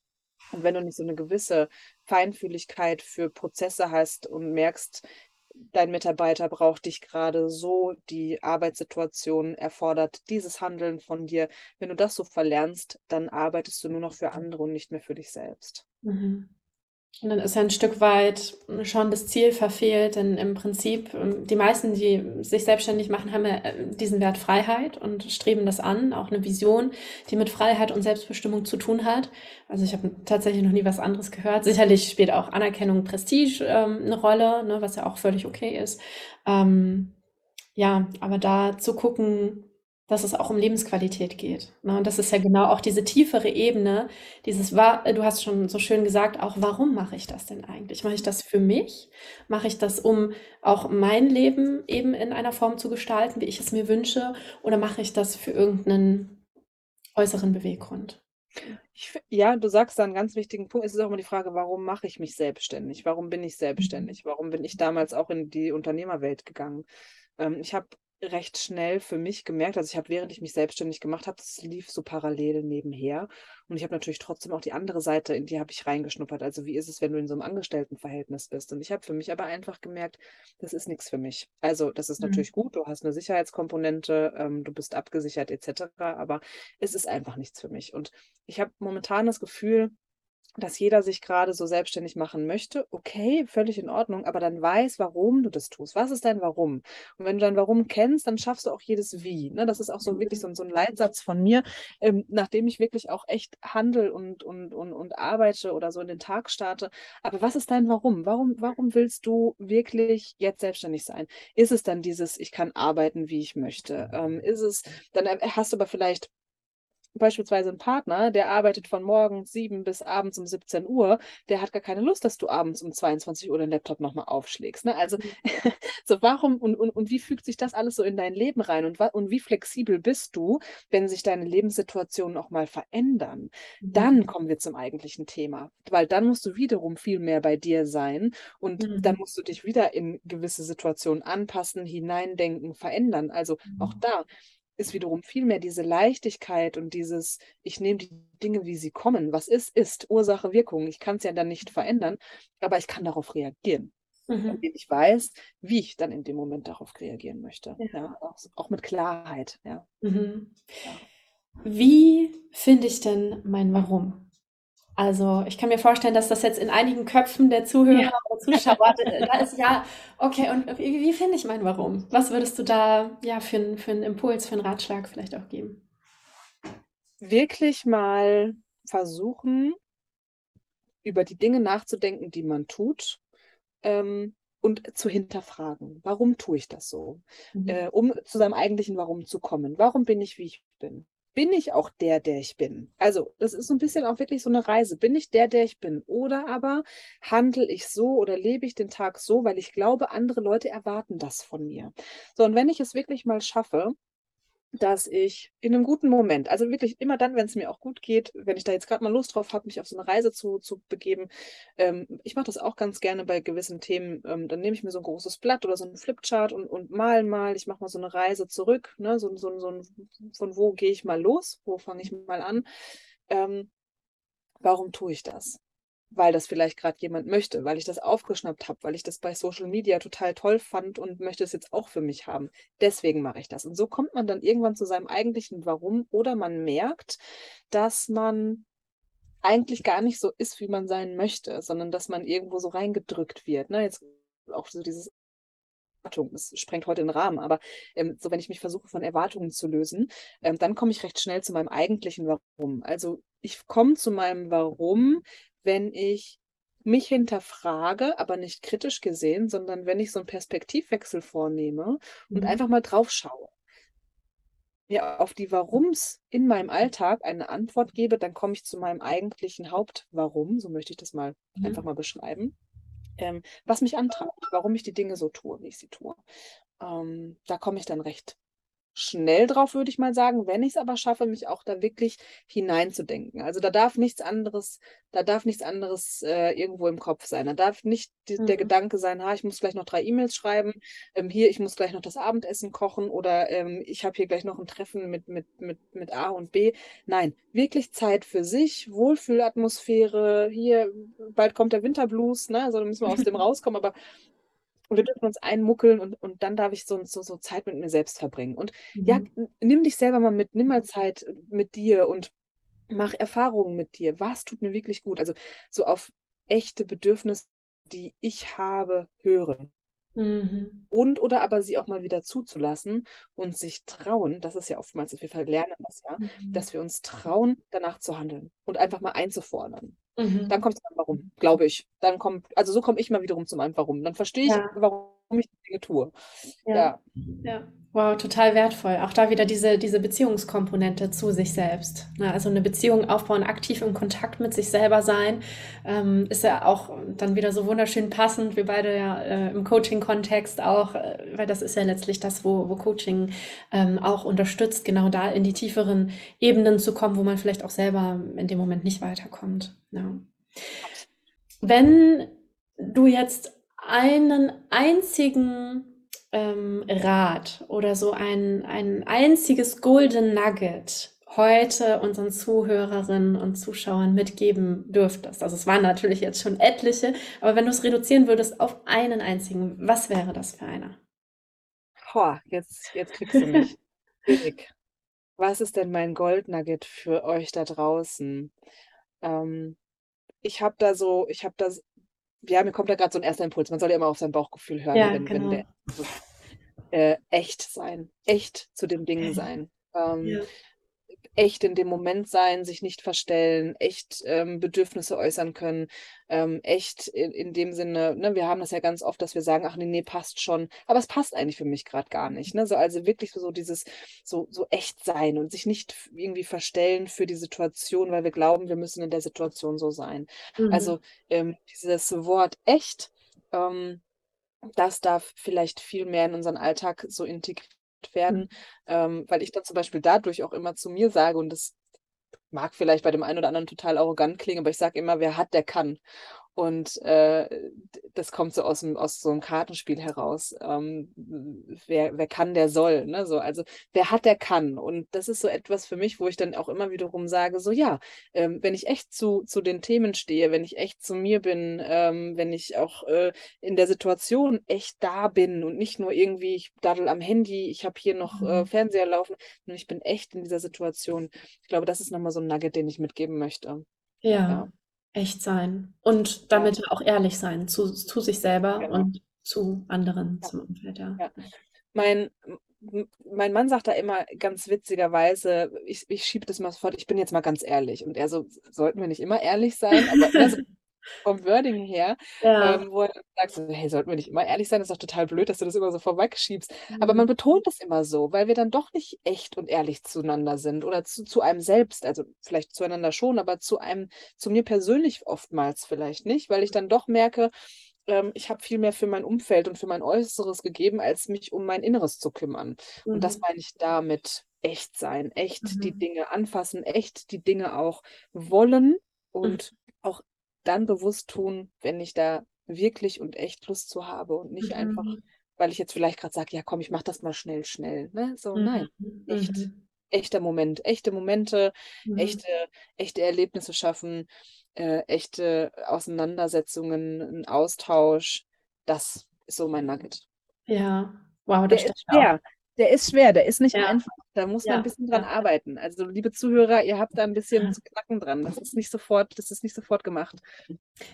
und wenn du nicht so 'ne gewisse Feinfühligkeit für Prozesse hast und merkst, dein Mitarbeiter braucht dich grade so, die Arbeitssituation erfordert dieses Handeln von dir. Wenn du das so verlernst, dann arbeitest du nur noch für andere und nicht mehr für dich selbst. Mhm. Und dann ist ja 'n Stück weit schon das Ziel verfehlt, denn im Prinzip, ähm, die meisten, die sich selbstständig machen, haben ja, äh, diesen Wert Freiheit und streben das an, auch 'ne Vision, die mit Freiheit und Selbstbestimmung zu tun hat. Also, ich habe tatsächlich noch nie was anderes gehört. Sicherlich spielt auch Anerkennung, Prestige, ähm, 'ne Rolle, ne, was ja auch völlig okay ist. Ähm, ja, aber da zu gucken, dass es auch um Lebensqualität geht, ne? Und das ist ja genau auch diese tiefere Ebene, dieses wa du hast schon so schön gesagt auch: „Warum mache ich das denn eigentlich? Mache ich das für mich? Mache ich das, um auch mein Leben eben in einer Form zu gestalten, wie ich es mir wünsche, oder mache ich das für irgend 'nen äußeren Beweggrund?“ Ich ja, du sagst da 'n ganz wichtigen Punkt. Es ist auch immer die Frage: „Warum mache ich mich selbstständig? Warum bin ich selbstständig? Warum bin ich damals auch in die Unternehmerwelt gegangen?“ Ähm, ich habe recht schnell für mich gemerkt, also ich habe, während ich mich selbstständig gemacht habe, das lief so parallel nebenher. Und ich habe natürlich trotzdem auch die andere Seite, in die habe ich reingeschnuppert. Also wie ist es, wenn du in so einem Angestelltenverhältnis bist? Und ich habe für mich aber einfach gemerkt, das ist nichts für mich. Also das ist Mhm. natürlich gut, du hast eine Sicherheitskomponente, ähm, du bist abgesichert etc., aber es ist einfach nichts für mich. Und ich habe momentan das Gefühl, dass jeder sich gerade so selbstständig machen möchte, okay, völlig in Ordnung, aber dann weiß, warum du das tust. Was ist dein Warum? Und wenn du dein Warum kennst, dann schaffst du auch jedes Wie. Ne? Das ist auch so wirklich so, ein- so ein Leitsatz von mir, ähm, nachdem ich wirklich auch echt handel und, und, und, und arbeite oder so in den Tag starte. Aber was ist dein Warum? Warum, warum willst du wirklich jetzt selbstständig sein? Ist es dann dieses, ich kann arbeiten, wie ich möchte? Ähm, ist es, dann äh, hast du aber vielleicht beispielsweise ein Partner, der arbeitet von morgens 7 bis abends um 17 Uhr, der hat gar keine Lust, dass du abends um 22 Uhr den Laptop nochmal aufschlägst. Ne? Also, so warum und, und, und wie fügt sich das alles so in dein Leben rein und, und wie flexibel bist du, wenn sich deine Lebenssituationen auch mal verändern? Mhm. Dann kommen wir zum eigentlichen Thema, weil dann musst du wiederum viel mehr bei dir sein und Mhm. dann musst du dich wieder in gewisse Situationen anpassen, hineindenken, verändern. Also auch da ist wiederum viel mehr diese Leichtigkeit und dieses, ich nehme die Dinge, wie sie kommen. Was ist, ist. Ursache, Wirkung. Ich kann es ja dann nicht verändern, aber ich kann darauf reagieren, Mhm. indem ich weiß, wie ich dann in dem Moment darauf reagieren möchte. Ja. Ja, auch, auch mit Klarheit. Ja. Mhm. Ja. Wie finde ich denn mein Warum? Also, ich kann mir vorstellen, dass das jetzt in einigen Köpfen der Zuhörer Ja. oder Zuschauer, da ist ja, okay, und wie wie finde ich mein Warum? Was würdest du da, ja, für 'n für 'n Impuls, für 'n Ratschlag vielleicht auch geben? Wirklich mal versuchen über die Dinge nachzudenken, die man tut, ähm, und zu hinterfragen. Warum tue ich das so? Mhm. Äh, um zu seinem eigentlichen Warum zu kommen. Warum bin ich, wie ich bin? Bin ich auch der, der ich bin? Also, das ist so ein bisschen auch wirklich so eine Reise. Bin ich der, der ich bin? Oder aber handle ich so oder lebe ich den Tag so, weil ich glaube, andere Leute erwarten das von mir. So, und wenn ich es wirklich mal schaffe, dass ich in einem guten Moment, also wirklich immer dann, wenn es mir auch gut geht, wenn ich da jetzt gerade mal Lust drauf habe, mich auf so eine Reise zu, zu begeben. Ähm, ich mache das auch ganz gerne bei gewissen Themen. Ähm, dann nehme ich mir so ein großes Blatt oder so einen Flipchart und, und mal mal. Ich mache mal so eine Reise zurück. Ne? So, so, so ein, von wo gehe ich mal los? Wo fange ich mal an? Ähm, warum tue ich das? Weil das vielleicht gerade jemand möchte, weil ich das aufgeschnappt habe, weil ich das bei Social Media total toll fand und möchte es jetzt auch für mich haben. Deswegen mache ich das. Und so kommt man dann irgendwann zu seinem eigentlichen Warum oder man merkt, dass man eigentlich gar nicht so ist, wie man sein möchte, sondern dass man irgendwo so reingedrückt wird. Ne? Jetzt auch so dieses Erwartung, das sprengt heute den Rahmen, aber ähm, so wenn ich mich versuche von Erwartungen zu lösen, ähm, dann komme ich recht schnell zu meinem eigentlichen Warum. Also ich komme zu meinem Warum, wenn ich mich hinterfrage, aber nicht kritisch gesehen, sondern wenn ich so einen Perspektivwechsel vornehme und Mhm. einfach mal drauf schaue. Mir auf die Warums in meinem Alltag eine Antwort gebe, dann komme ich zu meinem eigentlichen Hauptwarum, so möchte ich das mal Mhm. einfach mal beschreiben, ähm, was mich antreibt, warum ich die Dinge so tue, wie ich sie tue. Ähm, da komme ich dann recht schnell drauf, würde ich mal sagen, wenn ich es aber schaffe, mich auch da wirklich hineinzudenken. Also da darf nichts anderes, da darf nichts anderes äh, irgendwo im Kopf sein. Da darf nicht die, der Mhm. Gedanke sein, ha, ich muss gleich noch drei E-Mails schreiben, ähm, hier, ich muss gleich noch das Abendessen kochen oder ähm, ich habe hier gleich noch ein Treffen mit, mit, mit, mit A und B. Nein, wirklich Zeit für sich, Wohlfühlatmosphäre, hier, bald kommt der Winterblues, ne? Also da müssen wir aus dem rauskommen, aber und wir dürfen uns einmuckeln und, und dann darf ich so, so, so Zeit mit mir selbst verbringen. Und ja, Mhm. n- nimm dich selber mal mit, nimm mal Zeit mit dir und mach Erfahrungen mit dir. Was tut mir wirklich gut? Also so auf echte Bedürfnisse, die ich habe, hören. Mhm. Und oder aber sie auch mal wieder zuzulassen und sich trauen, das ist ja oftmals, wir verlernen das ja, Mhm. dass wir uns trauen, danach zu handeln und einfach mal einzufordern. Mhm. Dann kommt es dann warum, glaube ich. Dann kommt, also so komme ich mal wiederum zum einem Warum. Dann verstehe ich, Ja. warum ich die Dinge tue. Ja. Ja. Ja. Wow, total wertvoll. Auch da wieder diese, diese Beziehungskomponente zu sich selbst. Ne, Also eine Beziehung aufbauen, aktiv im Kontakt mit sich selber sein, ähm, ist ja auch dann wieder so wunderschön passend. Wir beide ja äh, im Coaching-Kontext auch, äh, weil das ist ja letztlich das, wo, wo Coaching ähm, auch unterstützt, genau da in die tieferen Ebenen zu kommen, wo man vielleicht auch selber in dem Moment nicht weiterkommt. Ja. Wenn du jetzt einen einzigen ähm, Rat oder so ein, ein einziges Golden Nugget heute unseren Zuhörerinnen und Zuschauern mitgeben dürftest? Also es waren natürlich jetzt schon etliche, aber wenn du es reduzieren würdest auf einen einzigen, was wäre das für einer? Boah, jetzt, jetzt kriegst du mich. Was ist denn mein Goldnugget für euch da draußen? Ähm, ich habe da so, ich habe da, ja, mir kommt da gerade so ein erster Impuls. Man soll ja immer auf sein Bauchgefühl hören, Ja, wenn, wenn genau. der so, äh, echt sein, echt zu dem Ding sein. Ähm, Ja. Echt in dem Moment sein, sich nicht verstellen, echt ähm, Bedürfnisse äußern können, ähm, echt in, in dem Sinne, ne, wir haben das ja ganz oft, dass wir sagen, ach nee, nee, passt schon, aber es passt eigentlich für mich gerade gar nicht. Ne? So, also wirklich so, dieses so, so echt sein und sich nicht irgendwie verstellen für die Situation, weil wir glauben, wir müssen in der Situation so sein. Mhm. Also ähm, dieses Wort echt, ähm, das darf vielleicht viel mehr in unseren Alltag so integriert werden, ähm, weil ich dann zum Beispiel dadurch auch immer zu mir sage, und das mag vielleicht bei dem einen oder anderen total arrogant klingen, aber ich sage immer, wer hat, der kann. Und äh, das kommt so aus, dem, aus so einem Kartenspiel heraus. Ähm, wer, wer kann, der soll. Ne? So, also wer hat, der kann. Und das ist so etwas für mich, wo ich dann auch immer wiederum sage, so ja, ähm, wenn ich echt zu, zu den Themen stehe, wenn ich echt zu mir bin, ähm, wenn ich auch äh, in der Situation echt da bin und nicht nur irgendwie, ich daddel am Handy, ich habe hier noch äh, Mhm. Fernseher laufen, sondern ich bin echt in dieser Situation. Ich glaube, das ist nochmal so ein Nugget, den ich mitgeben möchte. Ja, Ja, echt sein. Und ja, damit auch ehrlich sein zu, zu sich selber genau. und zu anderen, Ja, zum Umfeld, ja. ja. Mein, mein Mann sagt da immer ganz witzigerweise, ich, ich schiebe das mal fort, ich bin jetzt mal ganz ehrlich. Und er so, sollten wir nicht immer ehrlich sein? Aber ne, so vom Wording her, Ja. ähm, wo er sagt, so, hey, sollten wir nicht immer ehrlich sein? Das ist doch total blöd, dass du das immer so vorwegschiebst. Aber man Mhm. betont das immer so, weil wir dann doch nicht echt und ehrlich zueinander sind oder zu, zu einem selbst, also vielleicht zueinander schon, aber zu einem, zu mir persönlich oftmals vielleicht nicht, weil ich dann doch merke, ähm, ich habe viel mehr für mein Umfeld und für mein Äußeres gegeben, als mich um mein Inneres zu kümmern. Und das Mhm. meine ich damit echt sein, echt die Mhm. Dinge anfassen, echt die Dinge auch wollen Mhm. und auch dann bewusst tun, wenn ich da wirklich und echt Lust zu habe und nicht einfach, Mhm. weil ich jetzt vielleicht gerade sage, ja komm, ich mache das mal schnell, schnell. Ne? So, nein, Mhm. echt, Mhm. echter Moment, echte Momente, Mhm. echte, echte Erlebnisse schaffen, äh, echte Auseinandersetzungen, ein Austausch. Das ist so mein Nugget. Ja, wow, das Der ist da auch. schwer. Der ist schwer, der ist nicht Ja, einfach. Da muss man ein ja, bisschen dran ja. arbeiten. Also, liebe Zuhörer, ihr habt da ein bisschen zu knacken dran. Das ist nicht sofort, das ist nicht sofort gemacht.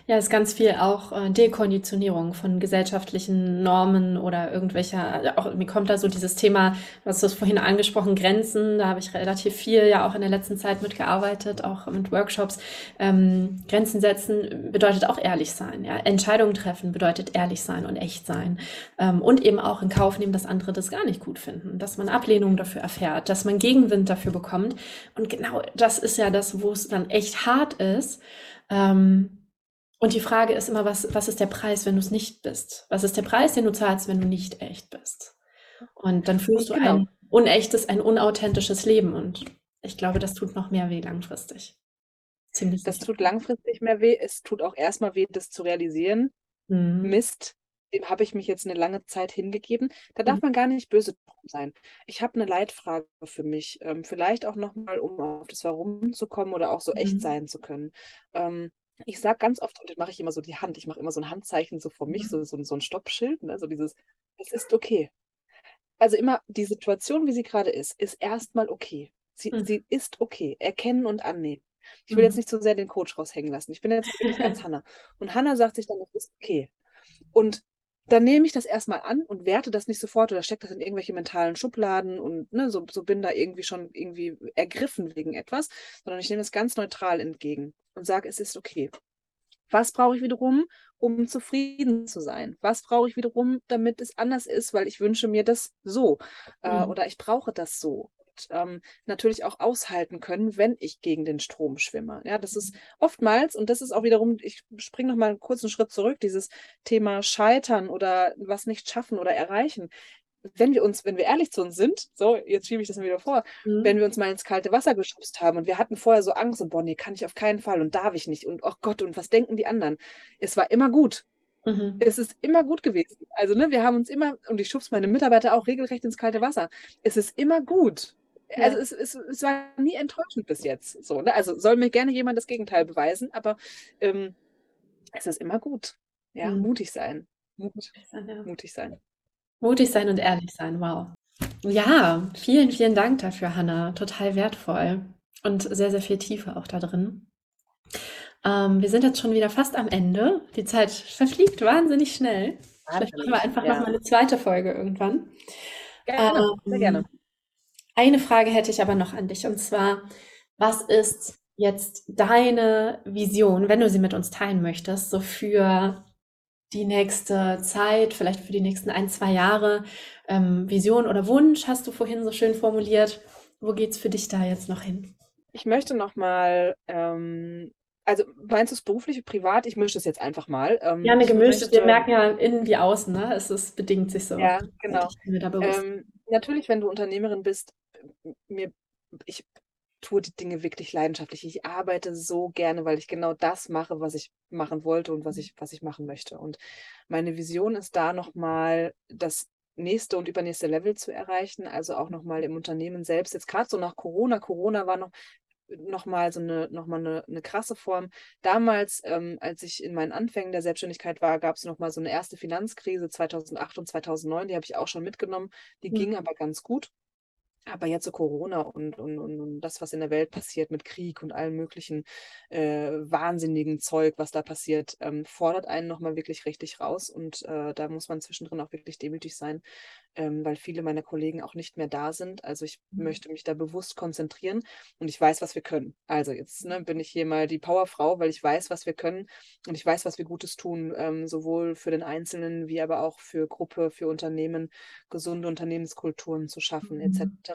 Ja, ist ganz viel auch äh, Dekonditionierung von gesellschaftlichen Normen oder irgendwelcher, auch mir kommt da so dieses Thema, du hast es vorhin angesprochen, Grenzen, da habe ich relativ viel ja auch in der letzten Zeit mitgearbeitet, auch mit Workshops. Ähm, Grenzen setzen bedeutet auch ehrlich sein, ja. Entscheidungen treffen bedeutet ehrlich sein und echt sein. Ähm, und eben auch in Kauf nehmen, dass andere das gar nicht gut finden, dass man Ablehnung dafür erfährt, dass man Gegenwind dafür bekommt. Und genau das ist ja das, wo es dann echt hart ist. Ähm, und die Frage ist immer, was, was ist der Preis, wenn du es nicht bist? Was ist der Preis, den du zahlst, wenn du nicht echt bist? Und dann führst du genau. ein unechtes, ein unauthentisches Leben. Und ich glaube, das tut noch mehr weh langfristig. Ziemlich Das tut langfristig mehr weh. Es tut auch erstmal weh, das zu realisieren. Mhm. Mist, dem habe ich mich jetzt eine lange Zeit hingegeben. Da darf Mhm. man gar nicht böse drum sein. Ich habe eine Leitfrage für mich. Ähm, vielleicht auch nochmal, um auf das Warum zu kommen oder auch so echt Mhm. sein zu können. Ähm, ich sage ganz oft, und das mache ich immer so die Hand, ich mache immer so ein Handzeichen so vor mich, Mhm. so, so, so ein Stoppschild, ne? so dieses, es ist okay. Also immer die Situation, wie sie gerade ist, ist erstmal okay. Sie, Mhm. sie ist okay. Erkennen und annehmen. Ich will jetzt Mhm. nicht so sehr den Coach raushängen lassen. Ich bin jetzt wirklich ganz Hannah. Und Hannah sagt sich dann, es ist okay. Und dann nehme ich das erstmal an und werte das nicht sofort oder stecke das in irgendwelche mentalen Schubladen und ne, so, so bin da irgendwie schon irgendwie ergriffen wegen etwas, sondern ich nehme es ganz neutral entgegen und sage, es ist okay. Was brauche ich wiederum, um zufrieden zu sein? Was brauche ich wiederum, damit es anders ist, weil ich wünsche mir das so äh, Mhm. oder ich brauche das so. Und, ähm, natürlich auch aushalten können, wenn ich gegen den Strom schwimme. Ja, das ist oftmals, und das ist auch wiederum, ich springe noch mal einen kurzen Schritt zurück, dieses Thema Scheitern oder was nicht schaffen oder erreichen. Wenn wir uns, wenn wir ehrlich zu uns sind, so, jetzt schiebe ich das mal wieder vor, wenn Mhm. wir uns mal ins kalte Wasser geschubst haben und wir hatten vorher so Angst und boah, nee, kann ich auf keinen Fall und darf ich nicht und oh Gott, und was denken die anderen? Es war immer gut. Mhm. Es ist immer gut gewesen. Also, ne, wir haben uns immer, und ich schubse meine Mitarbeiter auch regelrecht ins kalte Wasser. Es ist immer gut. Ja. Also es, es, es, war nie enttäuschend bis jetzt. So, ne? Also soll mir gerne jemand das Gegenteil beweisen, aber ähm, es ist immer gut. Ja, mhm. mutig sein. Mut, ja. Mutig sein. Mutig sein und ehrlich sein, wow. Ja, vielen, vielen Dank dafür, Hanna. Total wertvoll und sehr, sehr viel Tiefe auch da drin. Ähm, wir sind jetzt schon wieder fast am Ende. Die Zeit verfliegt wahnsinnig schnell. Vielleicht machen wir einfach ja. noch mal eine zweite Folge irgendwann. Gerne, ähm, sehr gerne. Eine Frage hätte ich aber noch an dich und zwar, was ist jetzt deine Vision, wenn du sie mit uns teilen möchtest, so für die nächste Zeit, vielleicht für die nächsten ein, zwei Jahre? Ähm, Vision oder Wunsch hast du vorhin so schön formuliert. Wo geht es für dich da jetzt noch hin? Ich möchte noch mal ähm, also meinst du es beruflich, privat? Ich mische es jetzt einfach mal. Ähm, ja, eine gemischte. Wir merken ja innen wie außen, ne? Es ist, bedingt sich so. Ja, genau. Ähm, natürlich, wenn du Unternehmerin bist, mir, ich tue die Dinge wirklich leidenschaftlich. Ich arbeite so gerne, weil ich genau das mache, was ich machen wollte und was ich, was ich machen möchte. Und meine Vision ist da nochmal das nächste und übernächste Level zu erreichen, also auch nochmal im Unternehmen selbst. Jetzt gerade so nach Corona, Corona war noch nochmal so eine, noch mal eine, eine krasse Form. Damals, ähm, als ich in meinen Anfängen der Selbstständigkeit war, gab es nochmal so eine erste Finanzkrise 2008 und 2009, die habe ich auch schon mitgenommen. Die mhm. ging aber ganz gut. Aber jetzt so Corona und, und, und, das, was in der Welt passiert mit Krieg und allem möglichen äh, wahnsinnigen Zeug, was da passiert, ähm, fordert einen nochmal wirklich richtig raus. Und äh, da muss man zwischendrin auch wirklich demütig sein, ähm, weil viele meiner Kollegen auch nicht mehr da sind. Also ich mhm. möchte mich da bewusst konzentrieren und ich weiß, was wir können. Also jetzt ne, bin ich hier mal die Powerfrau, weil ich weiß, was wir können und ich weiß, was wir Gutes tun, ähm, sowohl für den Einzelnen wie aber auch für Gruppe, für Unternehmen, gesunde Unternehmenskulturen zu schaffen mhm. etc.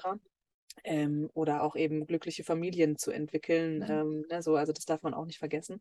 Ähm, oder auch eben glückliche Familien zu entwickeln. Mhm. Ähm, ne, so, also das darf man auch nicht vergessen.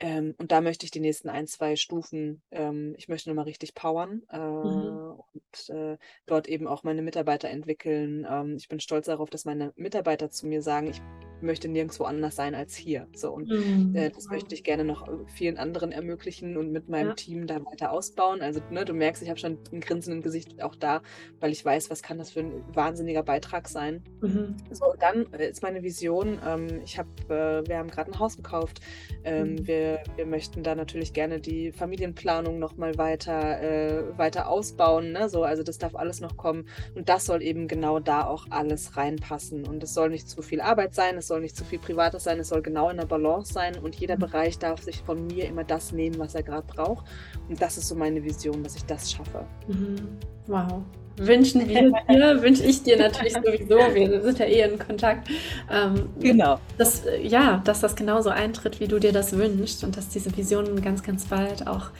Ähm, und da möchte ich die nächsten ein, zwei Stufen, ähm, ich möchte nochmal richtig powern äh, mhm. und äh, dort eben auch meine Mitarbeiter entwickeln. Ähm, ich bin stolz darauf, dass meine Mitarbeiter zu mir sagen, ich möchte nirgendwo anders sein als hier. So, und mhm. äh, das möchte ich gerne noch äh, vielen anderen ermöglichen und mit meinem ja. Team da weiter ausbauen. Also, ne, du merkst, ich habe schon ein Grinsen im Gesicht auch da, weil ich weiß, was kann das für ein wahnsinniger Beitrag sein. Mhm. So, dann äh, ist meine Vision, ähm, ich habe, äh, wir haben gerade ein Haus gekauft. Ähm, mhm. wir, wir möchten da natürlich gerne die Familienplanung nochmal weiter, äh, weiter ausbauen. Ne? So, also das darf alles noch kommen. Und das soll eben genau da auch alles reinpassen. Und es soll nicht zu viel Arbeit sein, es soll nicht zu viel Privates sein, es soll genau in der Balance sein und jeder mhm. Bereich darf sich von mir immer das nehmen, was er gerade braucht. Und das ist so meine Vision, dass ich das schaffe. Mhm. Wow. Wünschen wir dir, wünsche ich dir natürlich sowieso, wir sind ja eh in Kontakt. Ähm, genau. Dass, ja, dass das genauso eintritt, wie du dir das wünschst und dass diese Vision ganz, ganz bald auch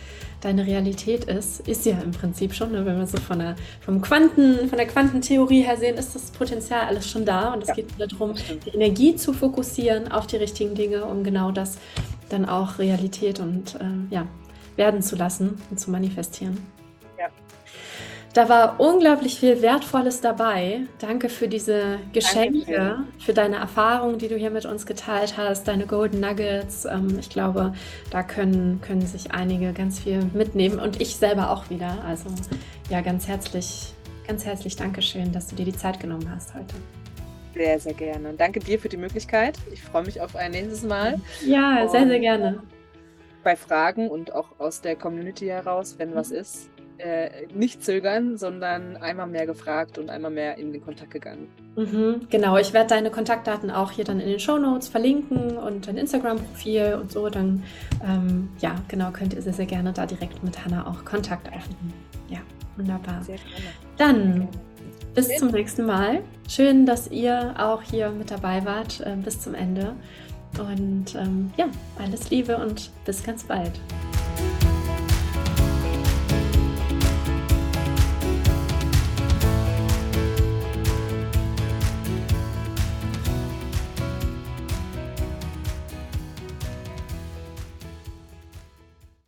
deine Realität ist, ist ja im Prinzip schon, ne? wenn wir so von der, vom Quanten, von der Quantentheorie her sehen, ist das Potenzial alles schon da und es ja, geht darum, die Energie zu fokussieren auf die richtigen Dinge, um genau das dann auch Realität und äh, ja, werden zu lassen und zu manifestieren. Da war unglaublich viel Wertvolles dabei. Danke für diese Geschenke, Danke. für deine Erfahrungen, die du hier mit uns geteilt hast, deine Golden Nuggets. Ähm, ich glaube, da können, können sich einige ganz viel mitnehmen und ich selber auch wieder. Also ja, ganz herzlich, ganz herzlich Dankeschön, dass du dir die Zeit genommen hast heute. Sehr, sehr gerne. Und danke dir für die Möglichkeit. Ich freue mich auf ein nächstes Mal. Ja, sehr, sehr gerne. Bei Fragen und auch aus der Community heraus, wenn was ist, äh, nicht zögern, sondern einmal mehr gefragt und einmal mehr in den Kontakt gegangen. Mhm, genau, ich werde deine Kontaktdaten auch hier dann in den Show Notes verlinken und dein Instagram-Profil und so. Dann, ähm, ja, genau, könnt ihr sehr, sehr gerne da direkt mit Hanna auch Kontakt aufnehmen. Ja, wunderbar. Sehr gerne. Dann bis zum nächsten Mal. Schön, dass ihr auch hier mit dabei wart äh, bis zum Ende. Und ähm, ja, alles Liebe und bis ganz bald.